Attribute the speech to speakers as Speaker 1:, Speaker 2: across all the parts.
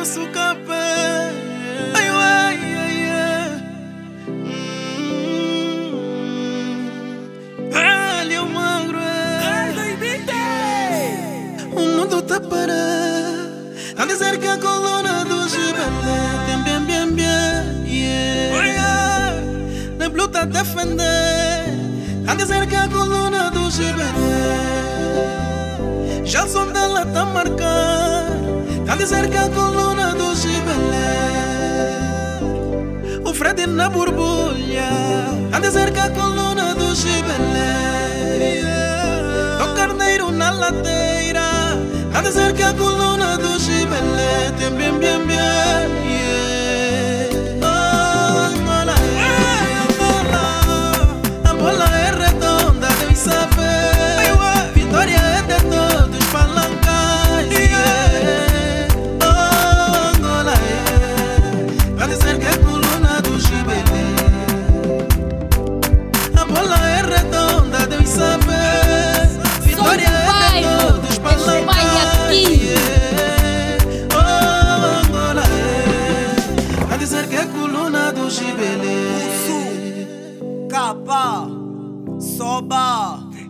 Speaker 1: nosso capé. Ai, ai, ai, ai. Hum. É o magro, é. O mundo tá parado. A dizer que a coluna do Gibelé tem bem, bem, bem. Yeah. Na blue tá defender. A dizer que a coluna do Gibelé. Já o som dela tá marcado. A dizer que a coluna do Gibelé. O Fred na borbulha. A dizer que a coluna do Gibelé. O carneiro na ladeira.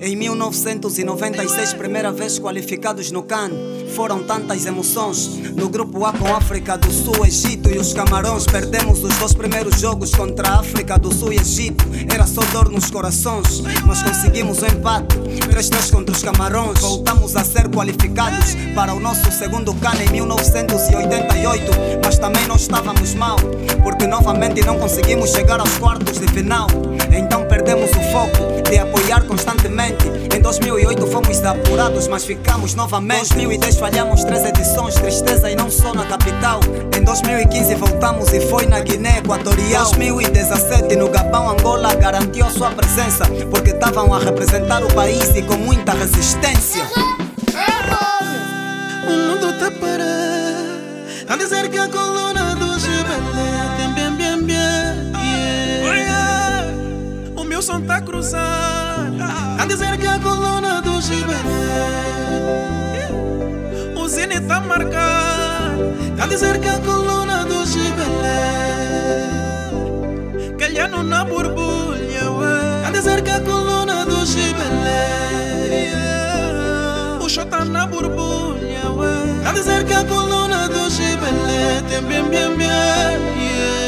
Speaker 2: Em 1996, primeira vez qualificados no CAN. Foram tantas emoções. No grupo A com África do Sul, Egito e os Camarões. Perdemos os dois primeiros jogos contra a África do Sul e Egito. Era só dor nos corações, mas conseguimos o empate. 3-3 contra os Camarões. Voltamos a ser qualificados para o nosso segundo CAN em 1988. Mas também não estávamos mal, porque novamente não conseguimos chegar aos quartos de final. Então perdemos o foco de apoiar constantemente. Em 2008 fomos apurados, mas ficamos novamente. 2010 falhamos três edições, tristeza e não só na capital. Em 2015 voltamos e foi na Guiné Equatorial. 2017 no Gabão, Angola garantiu a sua presença, porque estavam a representar o país e com muita resistência.
Speaker 1: O mundo tá parado A dizer que a coluna Tá cruzado A dizer que a coluna do Gibelé O Zine tá marcado A dizer que a coluna do Gibelé Calhando na borbulha ué. A dizer que a coluna do Gibelé O show tá na borbulha ué. A dizer que a coluna do Gibelé Tem bem, bem, bem yeah.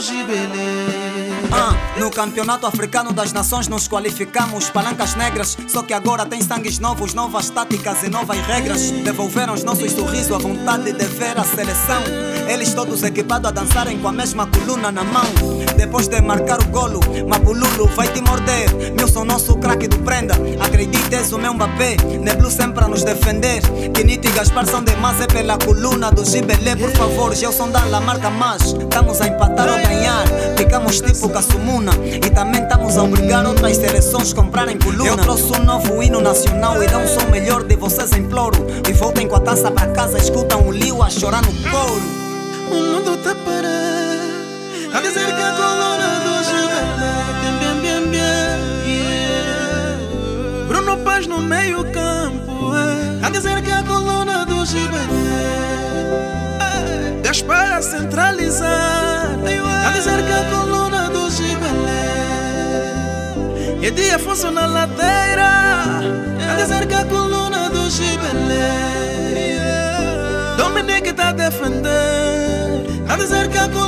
Speaker 1: Gibelé.
Speaker 2: Ah, no Campeonato Africano das Nações nos qualificamos palancas negras. Só que agora tem sangues novos, novas táticas e novas regras. Devolveram os nossos sorrisos, a vontade de ver a seleção. Eles todos equipados a dançarem com a mesma coluna na mão. Depois de marcar o golo, Mapululu vai te morder. Milson, nosso craque do prenda. Acredite, és o meu Mbappé. Neblu sempre a nos defender. Quinito e Gaspar são demais, é pela coluna do Gibelé. Por favor, Gelson dá la marca mais. Estamos a empatar Ficamos tipo Cassumuna. E também estamos a obrigar outras seleções a comprarem coluna. Eu trouxe um novo hino nacional e dá um som melhor de vocês, imploro. E voltem com a taça pra casa, escutam o Liu a chorar no couro.
Speaker 1: O mundo tá parado. A dizer que a coluna do Gibelé tem bem, bem, bem. yeah. Bruno Paz no meio campo. é. A dizer que a coluna do Gibelé. Gaspar a centralizar. A dizer que a coluna E dia Afonso na ladeira. A dizer que a coluna do Gibelé. Dominique tá a defender A dizer que a coluna